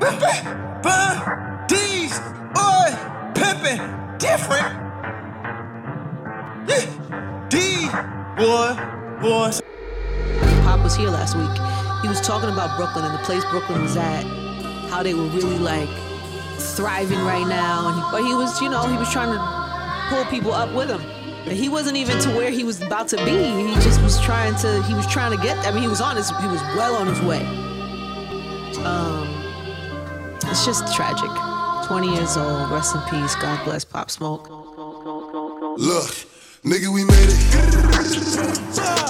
Pimpin'. Bun. Oi. Pimpin'. Different. Yeah. These. Boy. Boys. Pop was here last week. He was talking about Brooklyn and the place Brooklyn was at, how they were really like thriving right now. And but he was, you know, he was trying to pull people up with him. And he wasn't even to where he was about to be. He just was trying to. He was trying to get. I mean, he was on his. He was well on his way. Um, it's just tragic. 20 years old. Rest in peace. God bless Pop Smoke. Look, nigga, we made it.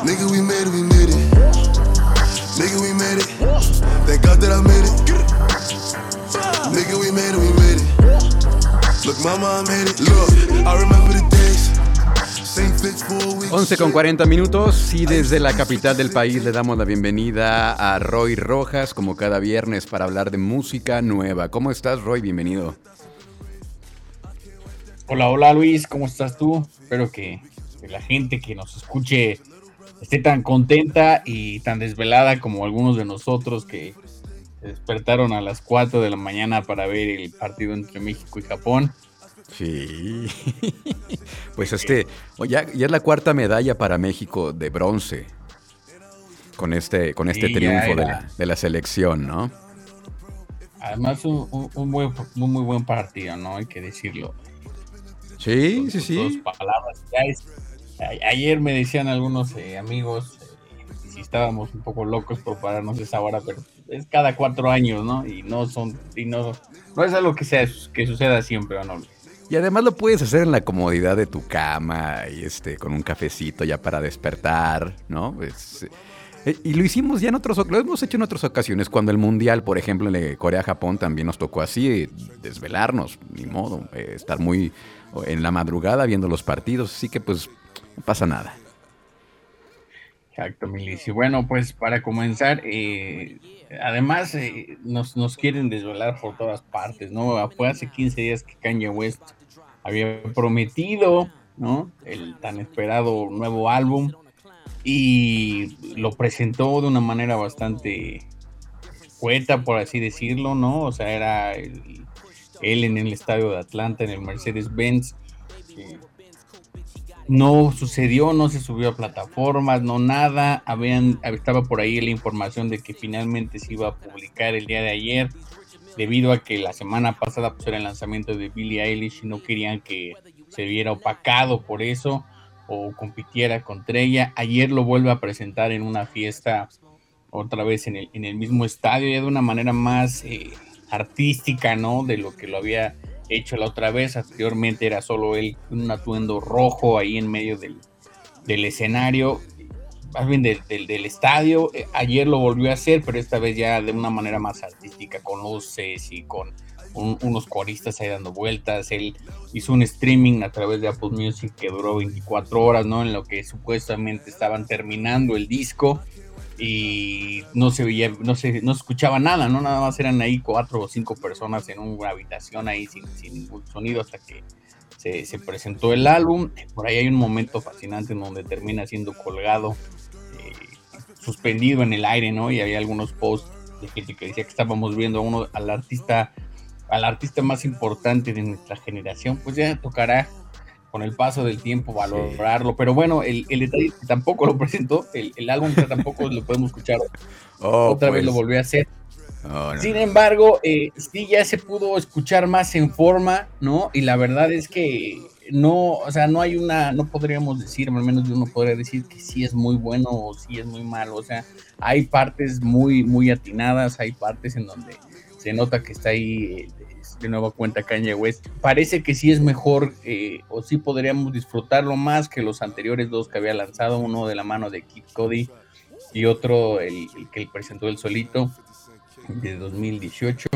Nigga, we made it, we made it. Nigga, we made it. Thank God that I made it. Nigga, we made it, we made it. Look, mama, I made it. Look, I remember the 11 con 40 minutos y desde la capital del país le damos la bienvenida a Roy Rojas como cada viernes para hablar de música nueva. ¿Cómo estás Roy? Bienvenido. Hola, hola Luis, ¿cómo estás tú? Espero que, la gente que nos escuche esté tan contenta y tan desvelada como algunos de nosotros que despertaron a las 4 de la mañana para ver el partido entre México y Japón. Sí. Pues este, oh, ya, ya es la cuarta medalla para México de bronce con este, con este Sí, triunfo de la, de la selección, ¿no? Además, un, un- buen- un muy buen partido, ¿no? Hay que decirlo. Sí, con sí, sí. palabras. Ya es- ayer me decían algunos eh, amigos eh, si estábamos un poco locos por pararnos esa hora, pero es cada cuatro años, ¿no? Y no son, y no, no es algo que sea que suceda siempre, ¿o no? Y además lo puedes hacer en la comodidad de tu cama y este con un cafecito ya para despertar, ¿no? Eh, y lo hicimos ya en otros, lo hemos hecho en otras ocasiones. Cuando el mundial, por ejemplo, en Corea-Japón también nos tocó así, eh, desvelarnos, ni modo, eh, estar muy en la madrugada viendo los partidos, así que pues no pasa nada. Exacto, Milis. Y bueno, pues para comenzar, eh, además nos, nos quieren desvelar por todas partes, ¿no? Fue hace 15 días que Kanye West había prometido, ¿no? El tan esperado nuevo álbum y lo presentó de una manera bastante poeta, por así decirlo, ¿no? O sea, era el- él en el estadio de Atlanta, en el Mercedes-Benz. eh, no sucedió, no se subió a plataformas, no nada. Habían, estaba por ahí la información de que finalmente se iba a publicar el día de ayer, debido a que la semana pasada pues, era el lanzamiento de Billie Eilish y no querían que se viera opacado por eso o compitiera contra ella. Ayer lo vuelve a presentar en una fiesta, otra vez en el, en el mismo estadio, ya de una manera más eh, artística, ¿no? De lo que lo había hecho la otra vez. Anteriormente era solo él un atuendo rojo ahí en medio del, del escenario, más bien del, del- estadio. Eh, Ayer lo volvió a hacer, pero esta vez ya de una manera más artística, con luces y con un- unos coristas ahí dando vueltas. Él hizo un streaming a través de Apple Music que duró 24 horas, ¿no? En lo que supuestamente estaban terminando el disco y no se veía, no se, no se escuchaba nada, ¿no? Nada más eran ahí cuatro o cinco personas en una habitación ahí sin, sin ningún sonido hasta que se, se presentó el álbum. Por ahí hay un momento fascinante en donde termina siendo colgado, suspendido en el aire, ¿no? Y había algunos posts de gente que decía que estábamos viendo a uno, al artista, al artista más importante de nuestra generación, pues ya tocará con el paso del tiempo valorarlo. Pero bueno, el, el detalle que tampoco lo presentó, el, el álbum que tampoco lo podemos escuchar. Oh, Otra vez pues. lo volvió a hacer. Oh, no, Sin embargo, eh, sí ya se pudo escuchar más en forma, ¿no? Y la verdad es que no, o sea, no hay una, no podríamos decir, al menos yo no podría decir que sí es muy bueno o sí es muy malo. O sea, hay partes muy, muy atinadas, hay partes en donde se nota que está ahí eh, de nueva cuenta Kanye West. Parece que sí es mejor eh, o sí podríamos disfrutarlo más que los anteriores dos que había lanzado, uno de la mano de Kid Cody y otro el, el que él presentó el solito. de 2018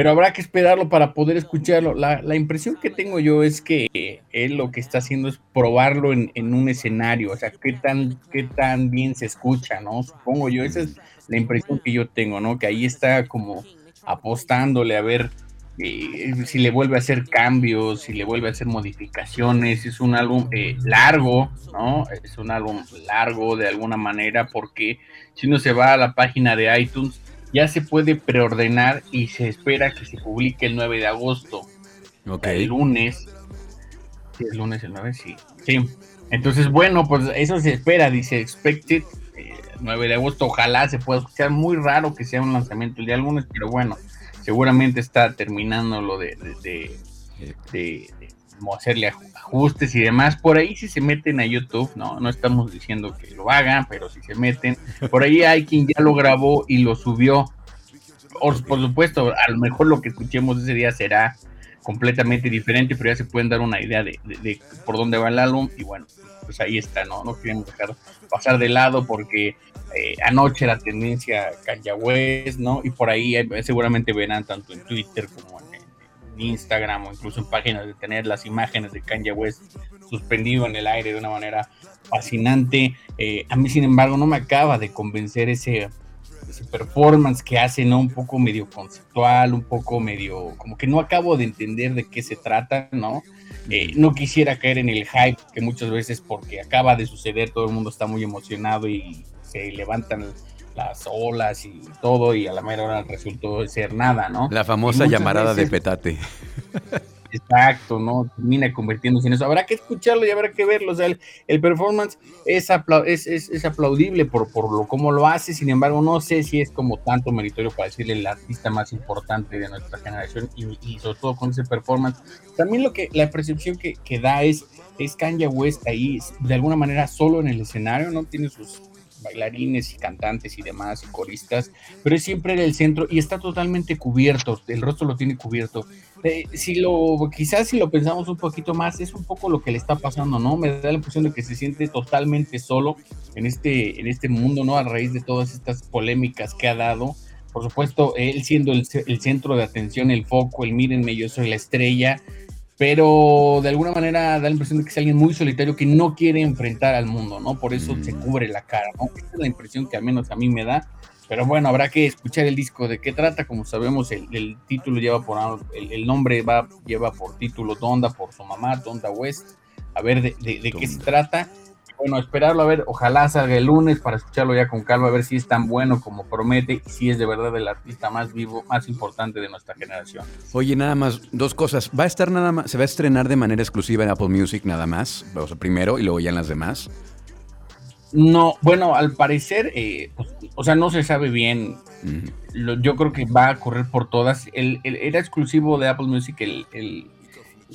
pero habrá que esperarlo para poder escucharlo. La, impresión que tengo yo es que él lo que está haciendo es probarlo en, un escenario, o sea, qué tan, qué tan bien se escucha, ¿no? Supongo yo, esa es la impresión que yo tengo, ¿no? Que ahí está como apostándole a ver eh, si le vuelve a hacer cambios, si le vuelve a hacer modificaciones. Es un álbum eh, largo, ¿no? Es un álbum largo de alguna manera porque si uno se va a la página de iTunes, ya se puede preordenar y se espera que se publique el 9 de agosto. El lunes. Sí, el lunes, el 9, sí. Sí. Entonces, bueno, pues eso se espera, dice Expected. 9 eh, de agosto, ojalá se pueda escuchar. Muy raro que sea un lanzamiento el día lunes, pero bueno, seguramente está terminando lo de, de, de, hacerle ajustes y demás. Por ahí si se meten a YouTube, no, no estamos diciendo que lo hagan, pero si se meten, por ahí hay quien ya lo grabó y lo subió. Por, supuesto, a lo mejor lo que escuchemos ese día será completamente diferente, pero ya se pueden dar una idea de, por dónde va el álbum y bueno, pues ahí está, ¿no? No queremos dejar pasar de lado porque eh, anoche la tendencia Kanye ¿no? Y por ahí eh, seguramente verán tanto en Twitter como Instagram o incluso en páginas de tener las imágenes de Kanye West suspendido en el aire de una manera fascinante. Eh, a mí, sin embargo, no me acaba de convencer ese, ese performance que hace, ¿no? Un poco medio conceptual, un poco medio, como que no acabo de entender de qué se trata, ¿no? Eh, no quisiera caer en el hype que muchas veces porque acaba de suceder, todo el mundo está muy emocionado y se levantan las olas y todo, y a la mera hora resultó ser nada, ¿no? La famosa llamarada de petate. Exacto, ¿no? Termina convirtiéndose en eso. Habrá que escucharlo y habrá que verlo. O sea, el, performance es, es, aplaudible por, por lo cómo lo hace. Sin embargo, no sé si es como tanto meritorio para decirle el artista más importante de nuestra generación y, sobre todo con ese performance. También lo que la percepción que, que da es, es Kanye West ahí de alguna manera solo en el escenario, ¿no? Tiene sus bailarines y cantantes y demás, y coristas, pero es siempre en el centro y está totalmente cubierto, el rostro lo tiene cubierto. Eh, si lo, quizás si lo pensamos un poquito más, es un poco lo que le está pasando, ¿no? Me da la impresión de que se siente totalmente solo en este, en este mundo, ¿no? A raíz de todas estas polémicas que ha dado. Por supuesto, él siendo el, el centro de atención, el foco, el mírenme, yo soy la estrella, pero de alguna manera da la impresión de que es alguien muy solitario que no quiere enfrentar al mundo, ¿no? Por eso se mm. cubre la cara, ¿no? Esa es la impresión que al menos a mí me da. Pero bueno, habrá que escuchar el disco de qué trata. Como sabemos, el, título lleva por el, nombre va, lleva por título Donda por su mamá, Donda West. A ver de, de qué se trata bueno, esperarlo a ver, ojalá salga el lunes para escucharlo ya con calma, a ver si es tan bueno como promete y si es de verdad el artista más vivo, más importante de nuestra generación. Oye, nada más, dos cosas. ¿Va a estar nada más, se va a estrenar de manera exclusiva en Apple Music nada más? O sea, primero y luego ya en las demás. No, bueno, al parecer, eh, pues, o sea, no se sabe bien. yo creo que va a correr por todas. El, era exclusivo de Apple Music el, el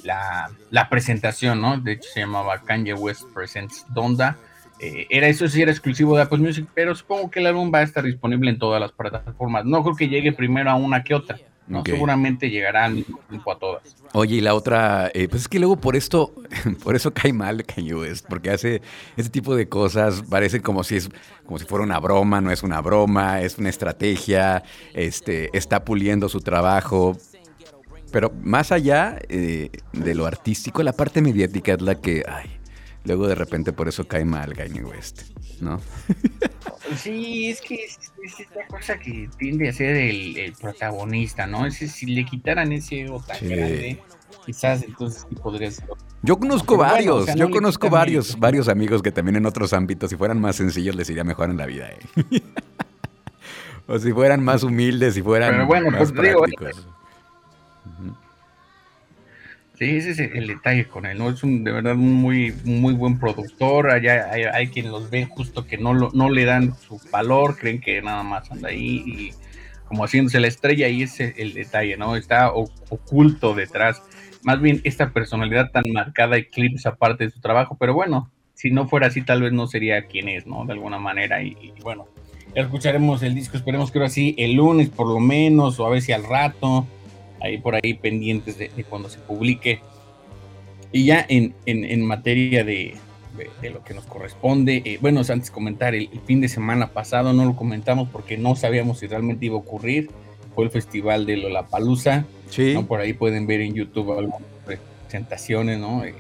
la, presentación, ¿no? De hecho se llamaba Kanye West Presents Donda. Eh, era eso sí era exclusivo de Apple Music, pero supongo que el álbum va a estar disponible en todas las plataformas. No creo que llegue primero a una que otra. ¿no? Seguramente llegará al mismo tiempo a todas. Oye, y la otra, eh, pues es que luego por esto, por eso cae mal Kanye West, porque hace ese tipo de cosas, parece como si es, como si fuera una broma, no es una broma, es una estrategia, este, está puliendo su trabajo, pero más allá eh, de lo artístico, la parte mediática es la que, ay, luego de repente por eso cae mal Kanye West, ¿no? Sí, es que es, esta cosa que tiende a ser el, protagonista, ¿no? Es, si le quitaran ese ego tan grande, quizás entonces sí podría ser. Yo conozco varios, yo conozco varios, varios amigos que también en otros ámbitos, si fueran más sencillos, les iría mejor en la vida, ¿eh? o si fueran más humildes, si fueran bueno, más pues, prácticos. Sí, ese es el detalle con él, ¿no? Es un, de verdad un muy, muy buen productor. Allá hay, quien los ve justo que no, lo, no le dan su valor, creen que nada más anda ahí y como haciéndose la estrella, y ese es el detalle, ¿no? Está oculto detrás. Más bien esta personalidad tan marcada eclipsa parte de su trabajo, pero bueno, si no fuera así, tal vez no sería quien es, ¿no? De alguna manera, y, bueno, escucharemos el disco, esperemos que ahora sí, el lunes por lo menos, o a ver si al rato ahí por ahí pendientes de, cuando se publique. Y ya en, materia de, lo que nos corresponde, eh, bueno, antes comentar, el, fin de semana pasado no lo comentamos porque no sabíamos si realmente iba a ocurrir. fue el festival de Lollapalooza. Sí. ¿no? Por ahí pueden ver en YouTube algunas presentaciones, ¿no? Eh,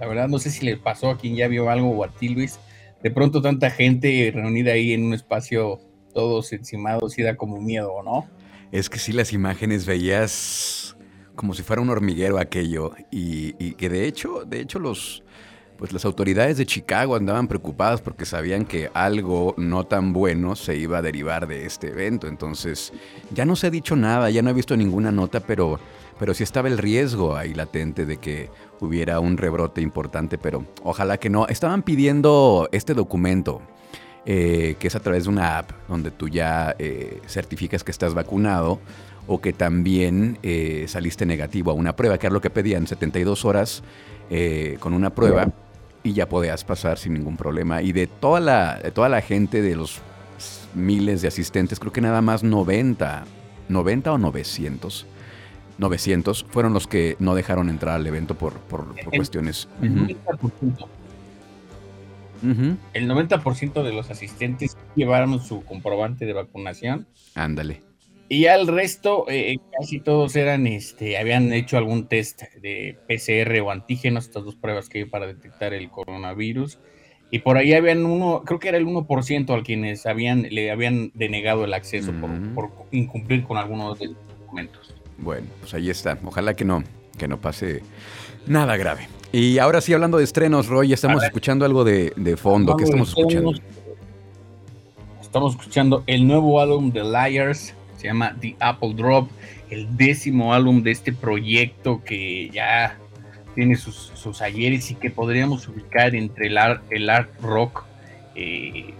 la verdad no sé si le pasó a quien ya vio algo o a ti, Luis. De pronto tanta gente reunida ahí en un espacio todos encimados y da como miedo, ¿no? Es que sí, las imágenes veías como si fuera un hormiguero aquello. Y, que de hecho, de hecho, los pues las autoridades de Chicago andaban preocupadas porque sabían que algo no tan bueno se iba a derivar de este evento. Entonces, ya no se ha dicho nada, ya no he visto ninguna nota, pero, pero sí estaba el riesgo ahí latente de que hubiera un rebrote importante, pero ojalá que no. Estaban pidiendo este documento. Eh, que es a través de una app donde tú ya eh, certificas que estás vacunado o que también eh, saliste negativo a una prueba, que era lo que pedían, 72 horas eh, con una prueba y ya podías pasar sin ningún problema. Y de toda la, de toda la gente, de los miles de asistentes, creo que nada más 90, 90 o 900. 900 fueron los que no dejaron entrar al evento por, por, por cuestiones. El Ujú, 90%, ujú. el 90% de los asistentes llevaron su comprobante de vacunación Ándale. y ya el resto, eh, casi todos eran, este, habían hecho algún test de PCR o antígenos, estas dos pruebas que hay para detectar el coronavirus. Y por ahí habían uno, creo que era el 1% al quienes habían, le habían denegado el acceso por, Mm. por incumplir con algunos de los documentos. Bueno, pues ahí está. Ojalá que no, que no pase nada grave. Y ahora sí, hablando de estrenos, Roy, estamos escuchando algo de, de fondo. ¿Qué estamos escuchando? Estamos escuchando el nuevo álbum de Liars, se llama The Apple Drop, el décimo álbum de este proyecto que ya tiene sus, sus ayeres y que podríamos ubicar entre el art, el art rock, eh,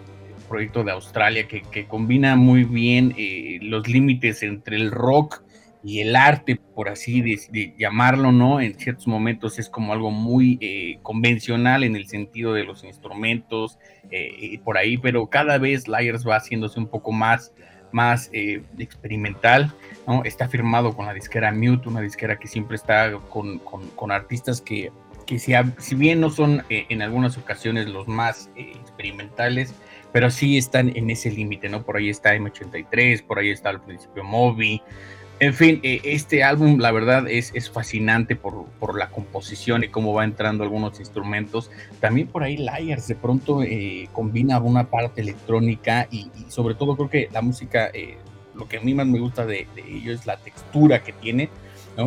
proyecto de Australia que, que combina muy bien eh, los límites entre el rock y el arte, por así de, de llamarlo, ¿no? En ciertos momentos es como algo muy eh, convencional en el sentido de los instrumentos eh, y por ahí, pero cada vez Liars va haciéndose un poco más, más eh, experimental, ¿no? Está firmado con la disquera Mute, una disquera que siempre está con, con, con artistas que, que si, a- si bien no son eh, en algunas ocasiones los más eh, experimentales, pero sí están en ese límite, ¿no? Por ahí está M83, por ahí está al principio Moby, en fin, eh, este álbum la verdad es, es fascinante por, por, la composición y cómo va entrando algunos instrumentos. También por ahí Liars de pronto eh, combina una parte electrónica y, sobre todo creo que la música, eh, lo que a mí más me gusta de, de es la textura que tiene,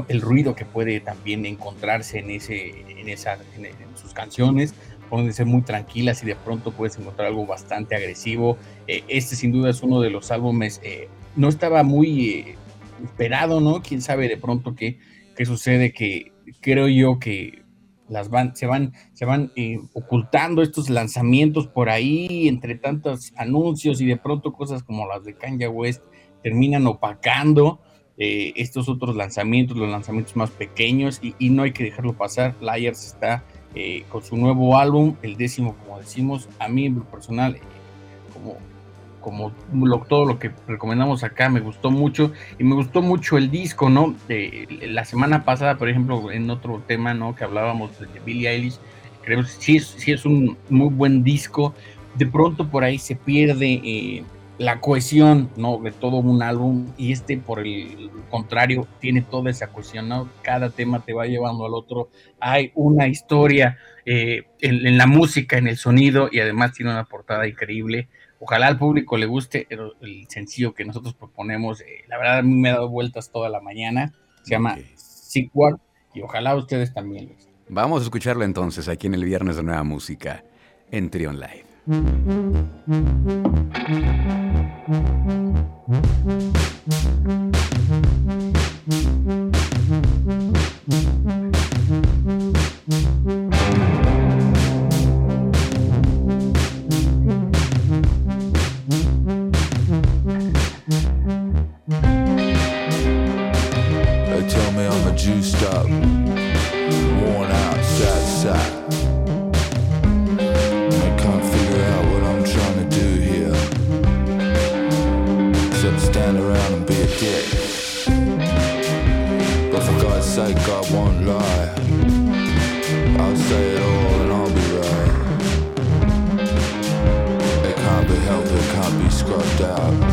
el ruido que puede también encontrarse en, ese, en, esa, en, sus canciones pueden ser muy tranquilas y de pronto puedes encontrar algo bastante agresivo. Este sin duda es uno de los álbumes, eh, no estaba muy esperado, ¿no? Quién sabe de pronto qué, qué sucede, que creo yo que las van, se van, se van eh, ocultando estos lanzamientos por ahí entre tantos anuncios y de pronto cosas como las de Kanye West terminan opacando eh, estos otros lanzamientos, los lanzamientos más pequeños y, no hay que dejarlo pasar. Liars está eh, con su nuevo álbum, el décimo, como decimos, a mí en lo personal, eh, como, como lo, todo lo que recomendamos acá, me gustó mucho y me gustó mucho el disco, ¿no? De, la semana pasada, por ejemplo, en otro tema, ¿no? Que hablábamos de Billie Eilish, creo que sí es, sí es un muy buen disco. De pronto por ahí se pierde eh, la cohesión, ¿no? De todo un álbum y este, por el contrario, tiene toda esa cohesión, ¿no? Cada tema te va llevando al otro. Hay una historia eh, en, en, la música, en el sonido y además tiene una portada increíble. Ojalá al público le guste el, el sencillo que nosotros proponemos. Eh, la verdad, a mí me ha dado vueltas toda la mañana. Se llama okay. Sick y ojalá ustedes también. Les... Vamos a escucharlo entonces aquí en el Viernes de Nueva Música en Trion Live. Sake, I won't lie. I'll say it all and I'll be right. It can't be helped, it can't be scrubbed out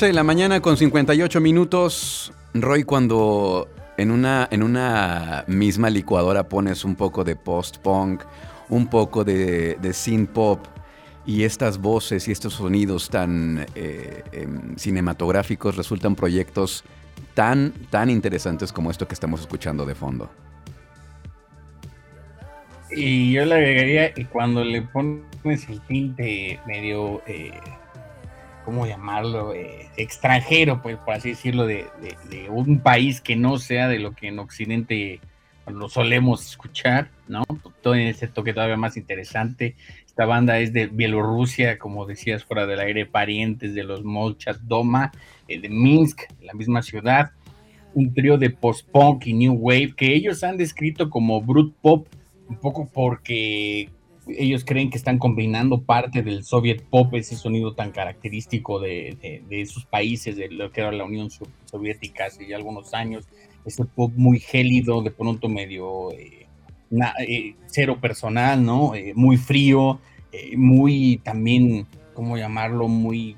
11 de la mañana con 58 minutos. Roy, cuando en una, en una misma licuadora pones un poco de post-punk, un poco de, de synth pop y estas voces y estos sonidos tan eh, em, cinematográficos resultan proyectos tan, tan interesantes como esto que estamos escuchando de fondo. Y yo le agregaría que cuando le pones el tinte medio, eh, ¿cómo llamarlo? Eh, extranjero, pues por así decirlo, de, un país que no sea de lo que en Occidente lo solemos escuchar, ¿no? Todo en ese toque todavía más interesante. Esta banda es de Bielorrusia, como decías, fuera del aire, parientes de los Molchat Doma, eh, de Minsk, la misma ciudad. un trío de post-punk y new wave que ellos han descrito como brute pop, un poco porque ellos creen que están combinando parte del Soviet pop, ese sonido tan característico de, de, sus países, de lo que era la Unión Soviética hace ya algunos años, ese pop muy gélido, de pronto medio eh, eh, cero personal, ¿no? Eh, muy frío, muy también, ¿cómo llamarlo? Muy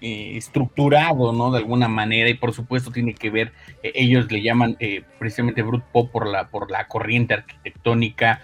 estructurado, ¿no? De alguna manera, y por supuesto tiene que ver, ellos le llaman precisamente brut pop por la, por la corriente arquitectónica,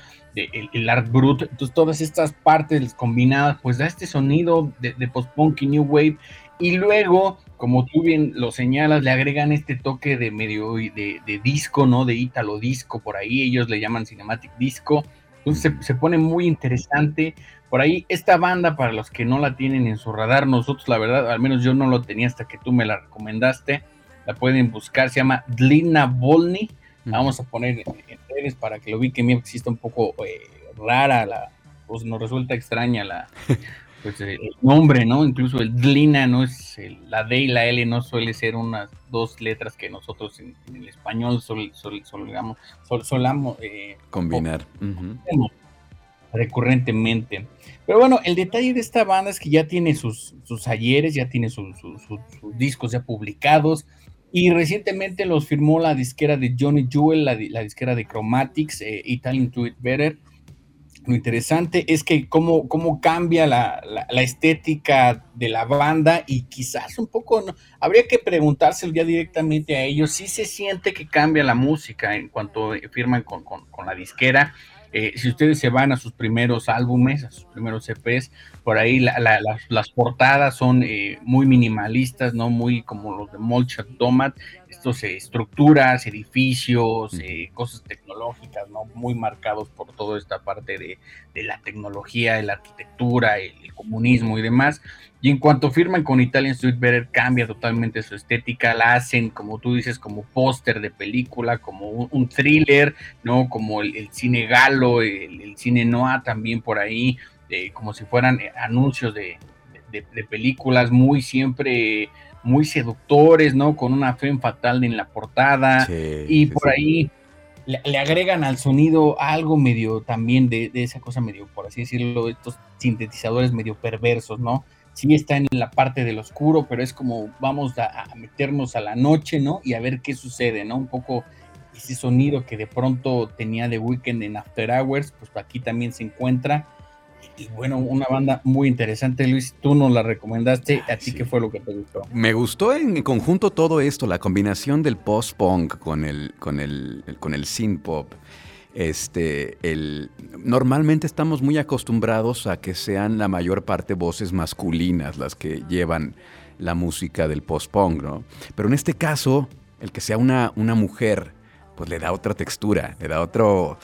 el, art brut, entonces todas estas partes combinadas, pues da este sonido de, post-punk y new wave, y luego, como tú bien lo señalas, le agregan este toque de medio de, de disco, ¿no? De ítalo disco, por ahí ellos le llaman cinematic disco, entonces se, se, pone muy interesante. Por ahí, esta banda, para los que no la tienen en su radar, nosotros la verdad, al menos yo no lo tenía hasta que tú me la recomendaste, la pueden buscar, se llama Dlina Volny, vamos a poner en redes para que lo vi que me existe un poco eh, rara, la, pues nos resulta extraña la, pues, eh, el nombre, ¿no? Incluso el Dlina, ¿no? Es la D y la L no suele ser unas dos letras que nosotros en, el español sol, sol, solamos, solamos eh, combinar recurrentemente. Pero bueno, el detalle de esta banda es que ya tiene sus, sus ayeres, ya tiene sus discos ya publicados, y recientemente los firmó la disquera de Johnny Jewel, la, disquera de Chromatics, eh, Italian to It Better. Lo interesante es que cómo, cómo cambia la, estética de la banda y quizás un poco, habría que preguntárselo ya directamente a ellos. Si se siente que cambia la música en cuanto firman con, con la disquera eh, si ustedes se van a sus primeros álbumes, a sus primeros EPs, por ahí las, portadas son eh, muy minimalistas, ¿no? Muy como los de Molchat Domat, estos eh, estructuras, edificios, cosas tecnológicas, ¿no? Muy marcados por toda esta parte de, la tecnología, de la arquitectura, el comunismo y demás. Y en cuanto firman con Italian Street Better, cambia totalmente su estética, la hacen, como tú dices, como póster de película, como un, thriller, ¿no? Como el, cine galo, el, cine noir también por ahí, eh, como si fueran eh, anuncios de, películas muy siempre muy seductores, ¿no? Con una fe fatal en la portada. y por ahí le, agregan al sonido algo medio también de, de, esa cosa medio, por así decirlo, estos sintetizadores medio perversos, ¿no? sí está en la parte del oscuro, pero es como vamos a, meternos a la noche, ¿no? Y a ver qué sucede, ¿no? Un poco ese sonido que de pronto tenía de Weekend en After Hours, pues aquí también se encuentra. Y bueno, una banda muy interesante, Luis, tú nos la recomendaste, ¿a ti qué fue lo que te gustó? Me gustó en conjunto todo esto, la combinación del post-punk con el, con el, con el synth pop. Este, el, normalmente estamos muy acostumbrados a que sean la mayor parte voces masculinas las que llevan la música del post-punk, ¿no? Pero en este caso, el que sea una, una mujer, pues le da otra textura, le da otro,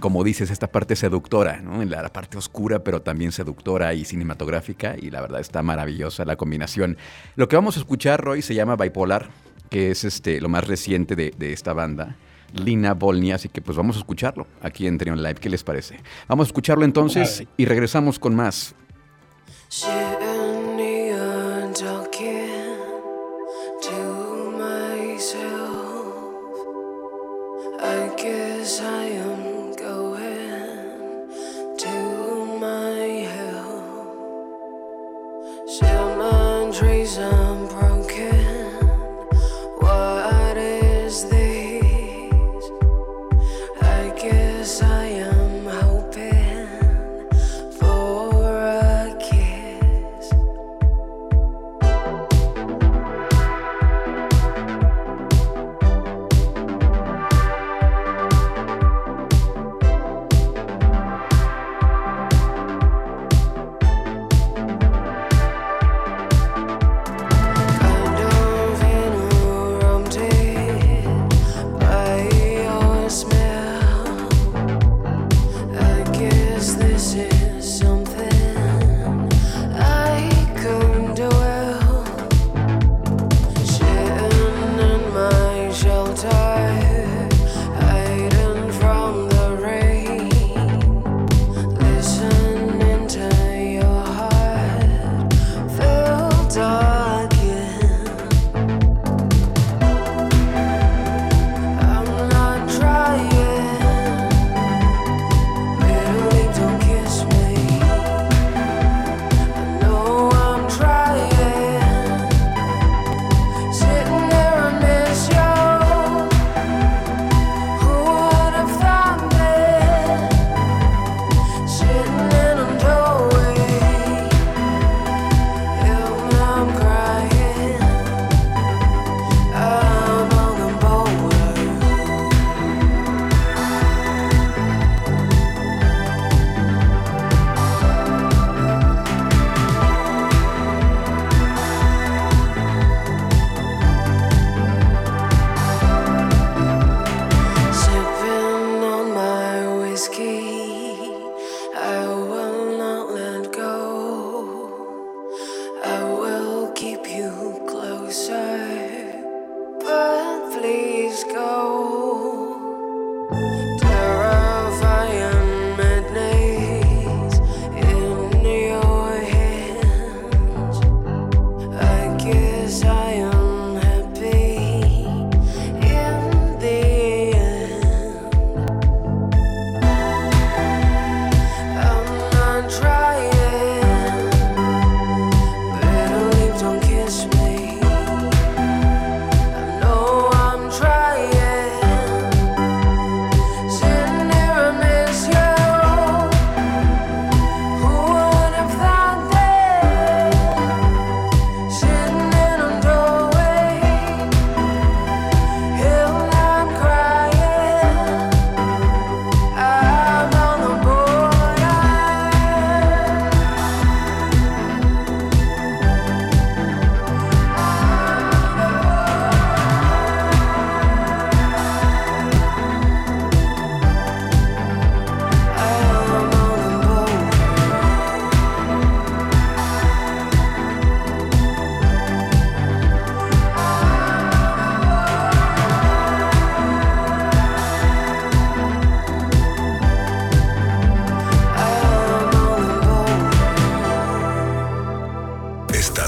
como dices, esta parte seductora, ¿no? La, la, parte oscura, pero también seductora y cinematográfica, y la verdad está maravillosa la combinación. Lo que vamos a escuchar, Roy, se llama Bipolar, que es este, lo más reciente de, de esta banda. Lina Volny, así que pues vamos a escucharlo aquí en Trion Live. ¿Qué les parece? Vamos a escucharlo entonces y regresamos con más.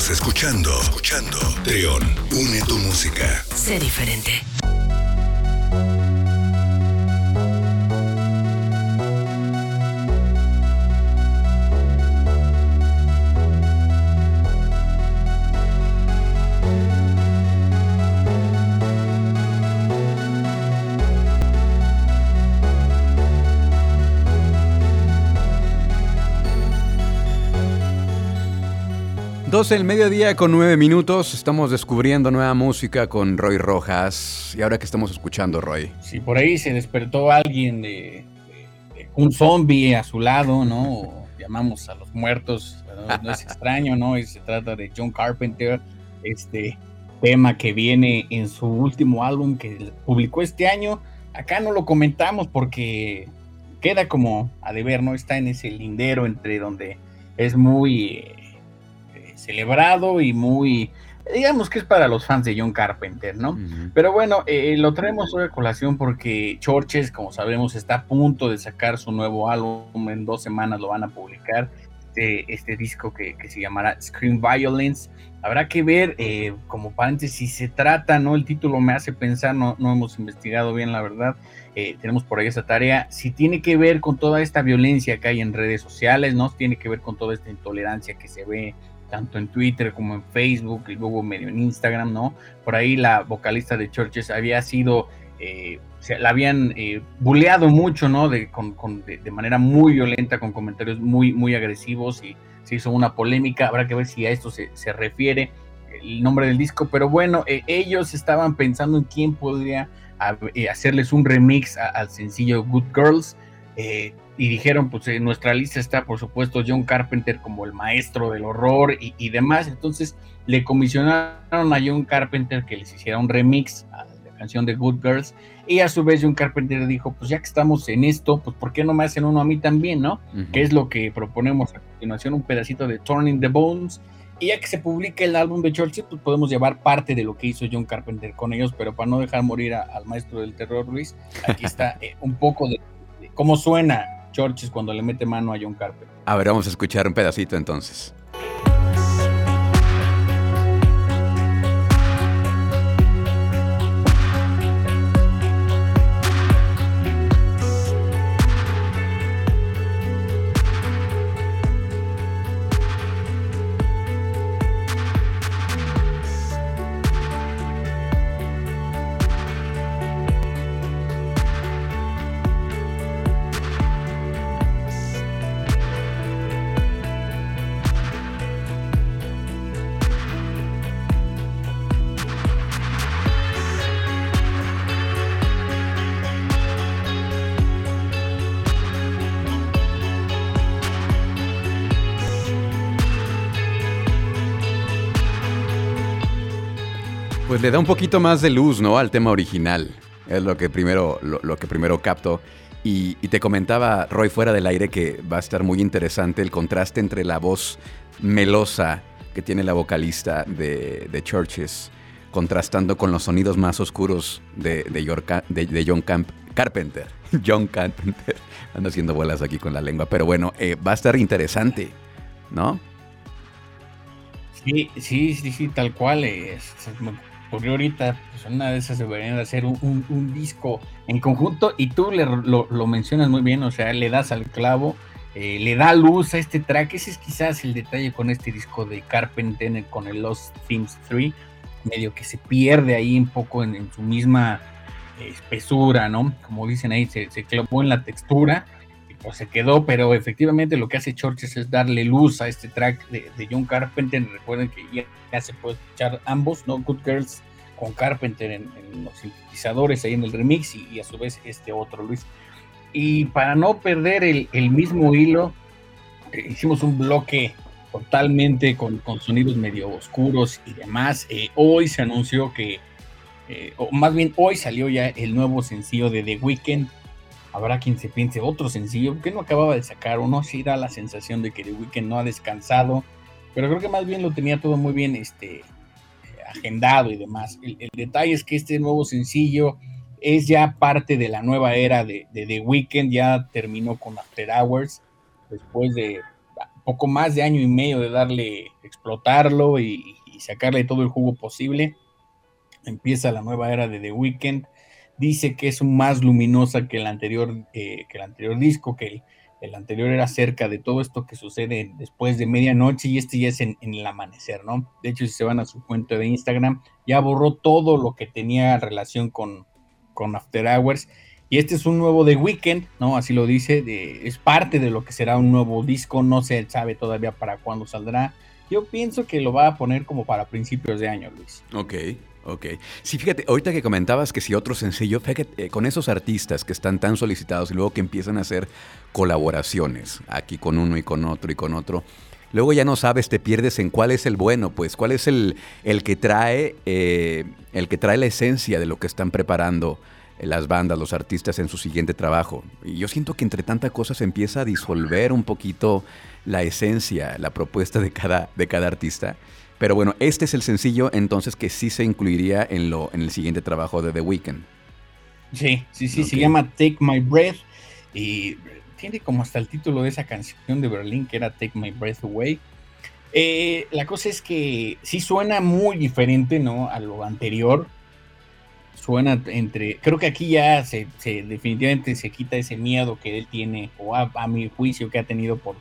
Escuchando, escuchando. León, une tu música. Sé diferente. El mediodía con nueve minutos. Estamos descubriendo nueva música con Roy Rojas. ¿Y ahora que estamos escuchando, Roy? Sí, por ahí se despertó alguien de, un zombie a su lado, ¿no? llamamos a los muertos. No, es extraño, ¿no? Y se trata de John Carpenter, este tema que viene en su último álbum que publicó este año. Acá no lo comentamos porque queda como a deber, ¿no? Está en ese lindero entre donde es muy celebrado y muy, digamos que es para los fans de John Carpenter, ¿no? Pero bueno, eh, lo traemos hoy a colación porque Chorches, como sabemos, está a punto de sacar su nuevo álbum, en dos semanas lo van a publicar, este, este disco que, se llamará Scream Violence. Habrá que ver, eh, como paréntesis, si se trata, ¿no? El título me hace pensar, no, no hemos investigado bien la verdad, eh, tenemos por ahí esa tarea, si tiene que ver con toda esta violencia que hay en redes sociales, ¿no? Tiene que ver con toda esta intolerancia que se ve tanto en Twitter como en Facebook y luego medio en Instagram, ¿no? Por ahí la vocalista de Churches había sido, eh, la habían eh, buleado mucho, ¿no? De, de, manera muy violenta, con comentarios muy, muy agresivos y se hizo una polémica. Habrá que ver si a esto se, refiere el nombre del disco, pero bueno, eh, ellos estaban pensando en quién podría hacerles un remix al sencillo Good Girls y dijeron, pues en nuestra lista está por supuesto John Carpenter como el maestro del horror y, demás, entonces le comisionaron a John Carpenter que les hiciera un remix a la canción de Good Girls y a su vez John Carpenter dijo, pues ya que estamos en esto, pues ¿por qué no me hacen uno a mí también, no? Que es lo que proponemos a continuación, un pedacito de Turning the Bones. Y ya que se publique el álbum de Churchill, pues podemos llevar parte de lo que hizo John Carpenter con ellos, pero para no dejar morir al maestro del terror, Luis, aquí está eh, un poco de cómo suena Churches cuando le mete mano a John Carpenter. A ver, vamos a escuchar un pedacito entonces. Le da un poquito más de luz, ¿no? Al tema original. Es lo que primero, lo, que primero capto. Y, te comentaba, Roy, fuera del aire, que va a estar muy interesante el contraste entre la voz melosa que tiene la vocalista de, de Churches, contrastando con los sonidos más oscuros de, de, John Carpenter. John Carpenter. Ando haciendo bolas aquí con la lengua. Pero bueno, eh, va a estar interesante, ¿no? Sí, sí, sí, sí, tal cual. Es, ocurrió ahorita, pues una de esas deberían hacer un, disco en conjunto y tú lo, mencionas muy bien, o sea, le das al clavo, eh, le da luz a este track, ese es quizás el detalle con este disco de Carpenter con el Lost Themes 3, medio que se pierde ahí un poco en, su misma espesura, ¿no? Como dicen ahí, se clavó en la textura y se quedó, pero efectivamente lo que hace Churches es darle luz a este track de, John Carpenter, recuerden que ya se puede escuchar ambos, ¿no? Good Girls con Carpenter en, los sintetizadores ahí en el remix y, a su vez este otro, Luis. Y para no perder el, mismo hilo, eh, hicimos un bloque totalmente con, sonidos medio oscuros y demás. Eh, hoy se anunció que, eh, o más bien hoy salió ya el nuevo sencillo de The Weeknd. Habrá quien se piense otro sencillo que no acababa de sacar, o no, sí da la sensación de que The Weeknd no ha descansado pero creo que más bien lo tenía todo muy bien este, agendado y demás. El, detalle es que este nuevo sencillo es ya parte de la nueva era de, The Weeknd, ya terminó con After Hours, después de poco más de año y medio de darle, explotarlo y, sacarle todo el jugo posible. Empieza la nueva era de The Weeknd. Dice que es más luminosa que el anterior, eh, que el anterior disco, que el, anterior era cerca de todo esto que sucede después de medianoche y este ya es en, el amanecer, ¿no? De hecho, si se van a su cuenta de Instagram, ya borró todo lo que tenía relación con, con After Hours. Y este es un nuevo de Weekend, ¿no? Así lo dice, es parte de lo que será un nuevo disco, no se sabe todavía para cuándo saldrá. Yo pienso que lo va a poner como para principios de año, Luis. Ok. Ok. Sí, fíjate, ahorita que comentabas que si otro sencillo, fíjate, eh, con esos artistas que están tan solicitados y luego que empiezan a hacer colaboraciones, aquí con uno y con otro y con otro, luego ya no sabes, te pierdes en cuál es el bueno, pues, cuál es el, el que trae, eh, el que trae la esencia de lo que están preparando las bandas, los artistas en su siguiente trabajo. Y yo siento que entre tanta cosa se empieza a disolver un poquito la esencia, la propuesta de cada, de cada artista. Pero bueno, este es el sencillo entonces que sí se incluiría en, lo, en el siguiente trabajo de The Weeknd. Sí, sí, sí, okay. se llama Take My Breath y tiene como hasta el título de esa canción de Berlín que era Take My Breath Away. Eh, la cosa es que sí suena muy diferente, ¿no? A lo anterior. Suena entre, creo que aquí ya se, se definitivamente se quita ese miedo que él tiene, o a, a mi juicio que ha tenido por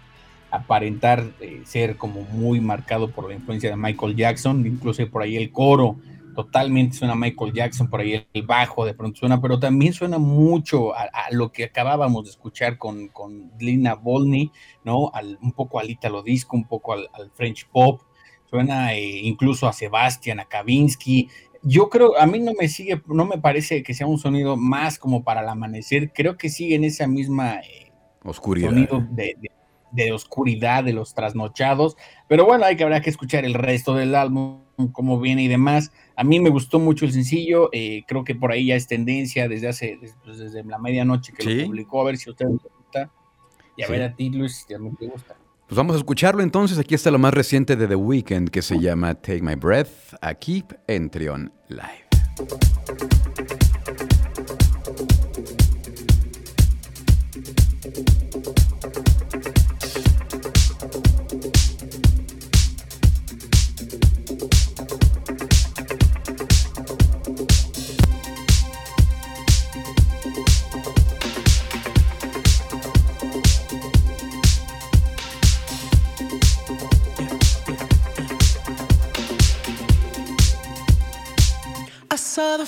aparentar eh, ser como muy marcado por la influencia de Michael Jackson, incluso por ahí el coro totalmente suena Michael Jackson, por ahí el bajo de pronto suena, pero también suena mucho a, a lo que acabábamos de escuchar con, con Lina Volney, ¿no? Al, un poco al Italo Disco, un poco al, al French Pop, suena eh, incluso a Sebastian, a Kavinsky. Yo creo, a mí no me sigue, no me parece que sea un sonido más como para el amanecer, creo que sigue en esa misma eh, oscuridad. Sonido de, de de oscuridad de los trasnochados, pero bueno, hay que habrá que escuchar el resto del álbum, cómo viene y demás. A mí me gustó mucho el sencillo, eh, creo que por ahí ya es tendencia desde hace, desde, pues, desde la medianoche que ¿Sí? lo publicó, a ver si a ustedes les gusta, y a sí. ver a ti, Luis, si a mí te gusta. Pues vamos a escucharlo entonces, aquí está lo más reciente de The Weeknd que se llama Take My Breath, aquí en Trion Live.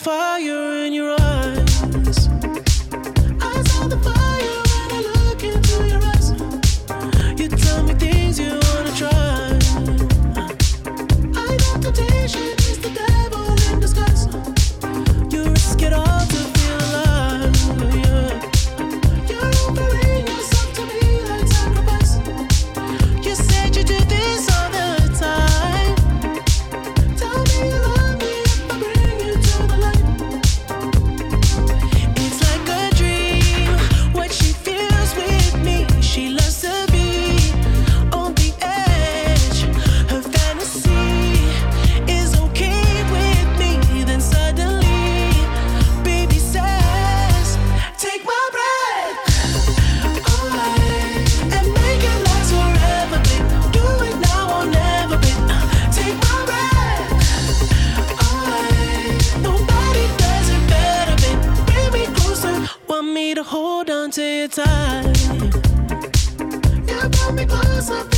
Fire on to you tight. You brought me closer,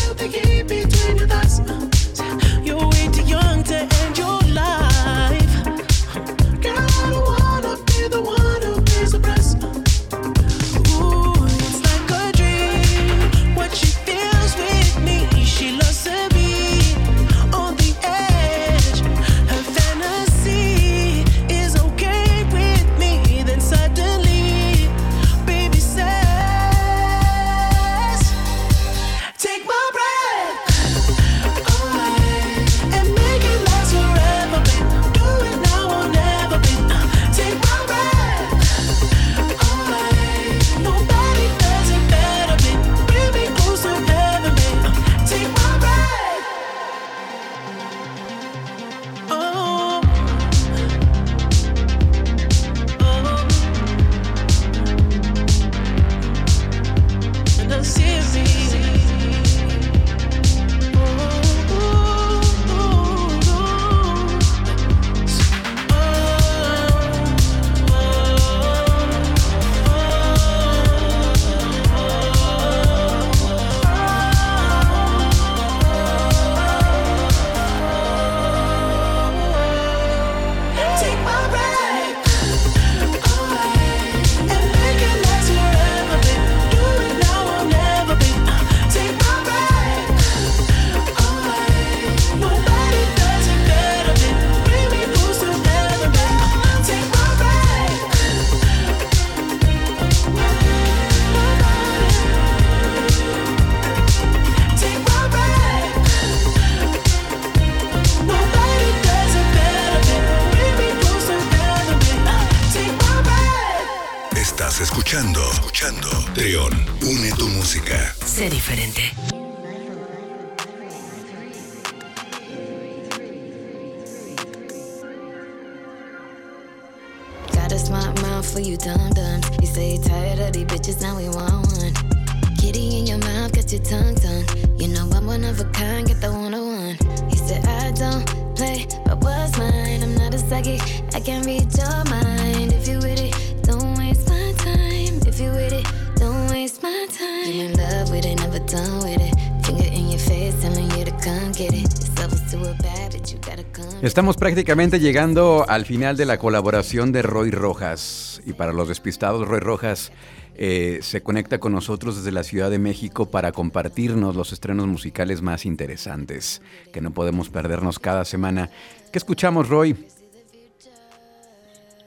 Estamos prácticamente llegando al final de la colaboración de Roy Rojas. Y para los despistados, Roy Rojas eh, se conecta con nosotros desde la Ciudad de México para compartirnos los estrenos musicales más interesantes que no podemos perdernos cada semana. ¿Qué escuchamos, Roy?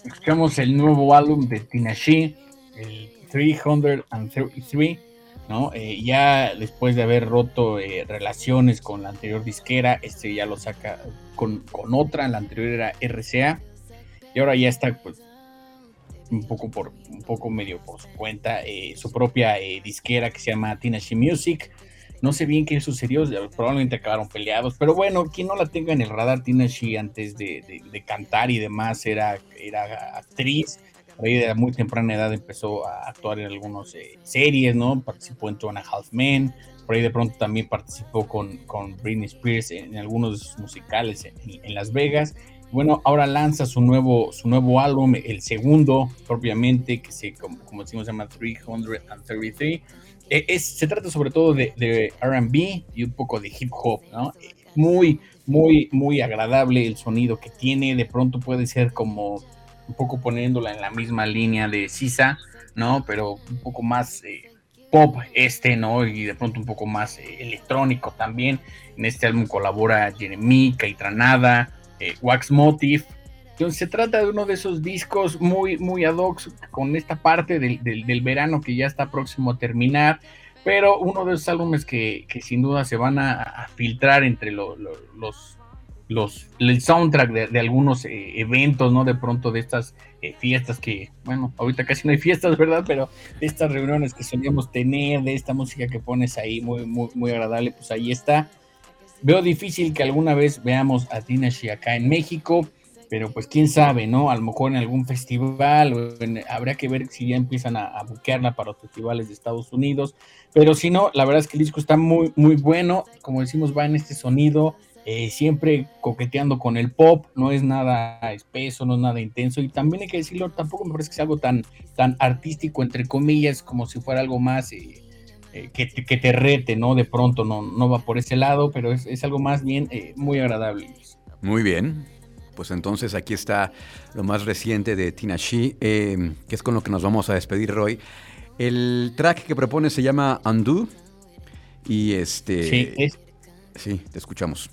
Escuchamos el nuevo álbum de Tina She, el 333, ¿no? Eh, ya después de haber roto eh, relaciones con la anterior disquera, este ya lo saca con, con otra, la anterior era RCA, y ahora ya está pues un poco por un poco medio por su cuenta eh, su propia eh, disquera que se llama She Music. No sé bien qué sucedió probablemente acabaron peleados pero bueno quien no la tenga en el radar She antes de, de- cantar y demás era era actriz. Ahí de muy temprana edad empezó a actuar en algunas eh, series no participó en Two and a Half Men por ahí de pronto también participó con, con Britney Spears en, algunos de sus musicales en, Las Vegas bueno, ahora lanza su nuevo, su nuevo álbum, el segundo propiamente, que se, como, decimos, se llama 333. Eh, es, se trata sobre todo de, de RB y un poco de hip hop, ¿no? Muy, muy, muy agradable el sonido que tiene. De pronto puede ser como un poco poniéndola en la misma línea de Sisa, ¿no? Pero un poco más eh, pop este, ¿no? Y de pronto un poco más eh, electrónico también. En este álbum colabora Jeremy, Caitranada, eh, Wax Motif. Entonces se trata de uno de esos discos muy, muy ad hoc con esta parte del, del- verano que ya está próximo a terminar, pero uno de esos álbumes que, que sin duda se van a, filtrar entre lo- lo- los, los, el soundtrack de, de algunos eh, eventos, ¿no? De pronto de estas eh, fiestas que, bueno, ahorita casi no hay fiestas, ¿verdad? Pero de estas reuniones que solíamos tener, de esta música que pones ahí muy, muy, muy agradable, pues ahí está. Veo difícil que alguna vez veamos a Tina She acá en México, pero pues quién sabe, ¿no? A lo mejor en algún festival, o en- habría que ver si ya empiezan a, a buquearla para los festivales de Estados Unidos, pero si no, la verdad es que el disco está muy, muy bueno, como decimos, va en este sonido, eh, siempre coqueteando con el pop, no es nada espeso, no es nada intenso, y también hay que decirlo, tampoco me parece que sea algo tan, tan artístico, entre comillas, como si fuera algo más... eh, eh, que, te, que te rete, ¿no? De pronto no, no va por ese lado, pero es, es algo más bien eh, muy agradable. Muy bien. Pues entonces aquí está lo más reciente de Tina She, eh, que es con lo que nos vamos a despedir, Roy. El track que propone se llama Undo. Y este. Sí, es- Sí, te escuchamos.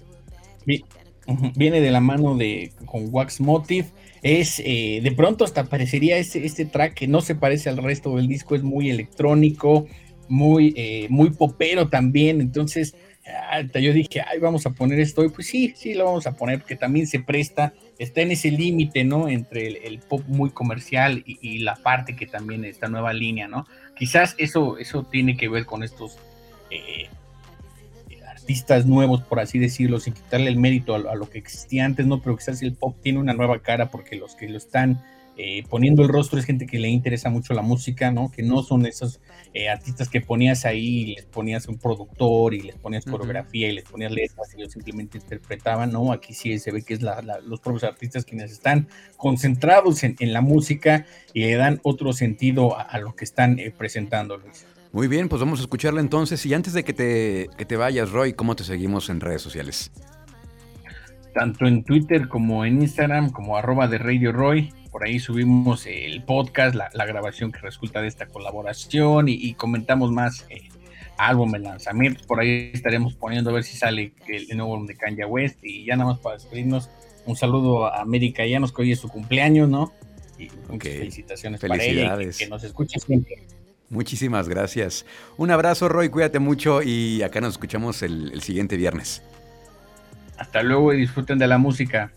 Viene de la mano de con Wax Motive. Es eh, de pronto hasta parecería este, este track que no se parece al resto del disco, es muy electrónico, muy, eh, muy popero también. Entonces, hasta yo dije, ay, vamos a poner esto. Y pues sí, sí, lo vamos a poner, porque también se presta, está en ese límite, ¿no? Entre el, el pop muy comercial y, y la parte que también esta nueva línea, ¿no? Quizás eso, eso tiene que ver con estos. Artistas nuevos, por así decirlo, sin quitarle el mérito a, lo- a lo que existía antes, ¿no? Pero quizás el pop tiene una nueva cara porque los que lo están eh, poniendo el rostro es gente que le interesa mucho la música, ¿no? Que no son esos eh, artistas que ponías ahí y les ponías un productor y les ponías coreografía y les ponías letras y ellos simplemente interpretaban, ¿no? Aquí sí se ve que es la- la- los propios artistas quienes están concentrados en, en la música y le dan otro sentido a, a lo que están eh, presentando, Luis. Muy bien, pues vamos a escucharla entonces. Y antes de que te, que te vayas, Roy, ¿cómo te seguimos en redes sociales? tanto en Twitter como en Instagram, como arroba de Radio Roy. Por ahí subimos el podcast, la, la grabación que resulta de esta colaboración y, y comentamos más eh, álbumes, lanzamientos. Por ahí estaremos poniendo a ver si sale el, el nuevo álbum de Kanye West. Y ya nada más para despedirnos, un saludo a América Llanos, que hoy es su cumpleaños, ¿no? Y muchas Ok. felicitaciones para ella y que, Felicidades. que nos escuche siempre. Muchísimas gracias. Un abrazo, Roy, cuídate mucho y acá nos escuchamos el, el siguiente viernes. Hasta luego y disfruten de la música.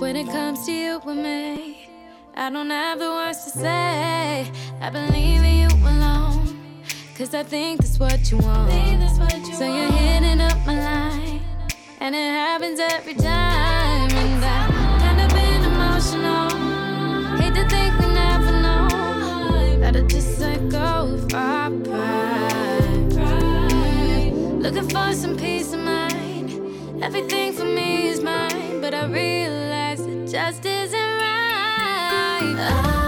When it comes to you and me, I don't have the words to say. I've been leaving you alone, cause I think that's what you want. What you so want. you're hitting up my line, and it happens every time. want some peace of mind. Everything for me is mine, but I realize it just isn't right.